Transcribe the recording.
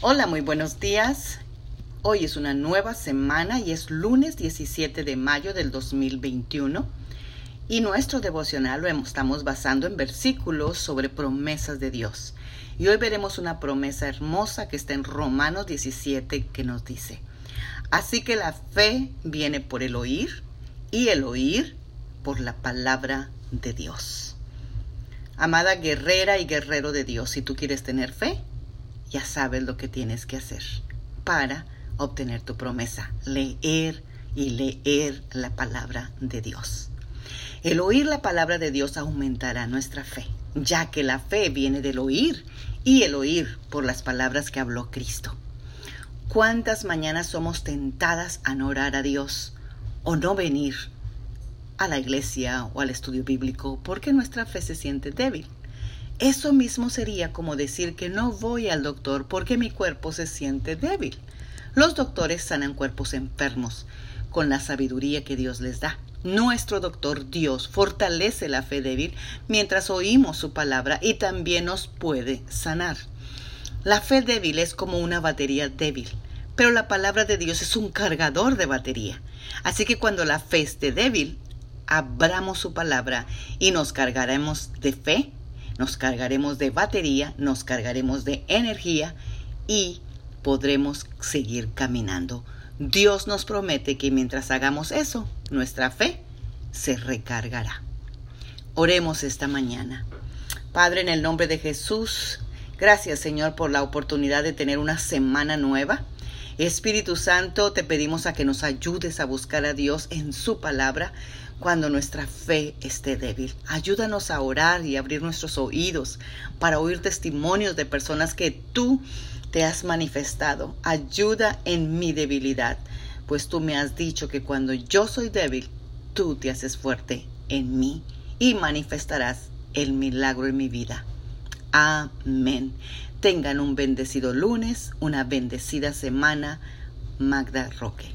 Hola, muy buenos días. Hoy es una nueva semana y es lunes 17 de mayo del 2021 y nuestro devocional lo estamos basando en versículos sobre promesas de Dios. Y hoy veremos una promesa hermosa que está en Romanos 17 que nos dice, así que la fe viene por el oír y el oír por la palabra de Dios. Amada guerrera y guerrero de Dios, si tú quieres tener fe, ya sabes lo que tienes que hacer para obtener tu promesa. Leer y leer la palabra de Dios. El oír la palabra de Dios aumentará nuestra fe, ya que la fe viene del oír y el oír por las palabras que habló Cristo. ¿Cuántas mañanas somos tentadas a no orar a Dios o no venir a la iglesia o al estudio bíblico porque nuestra fe se siente débil. Eso mismo sería como decir que no voy al doctor porque mi cuerpo se siente débil. Los doctores sanan cuerpos enfermos con la sabiduría que Dios les da. Nuestro doctor Dios fortalece la fe débil mientras oímos su palabra y también nos puede sanar. La fe débil es como una batería débil, pero la palabra de Dios es un cargador de batería. Así que cuando la fe esté débil, abramos su palabra y nos cargaremos de fe, nos cargaremos de batería, nos cargaremos de energía y podremos seguir caminando. Dios nos promete que mientras hagamos eso, nuestra fe se recargará. Oremos esta mañana. Padre, en el nombre de Jesús, gracias Señor por la oportunidad de tener una semana nueva. Espíritu Santo, te pedimos a que nos ayudes a buscar a Dios en su palabra cuando nuestra fe esté débil. Ayúdanos a orar y abrir nuestros oídos para oír testimonios de personas que tú te has manifestado. Ayuda en mi debilidad, pues tú me has dicho que cuando yo soy débil, tú te haces fuerte en mí y manifestarás el milagro en mi vida. Amén. Tengan un bendecido lunes, una bendecida semana. Magda Roque.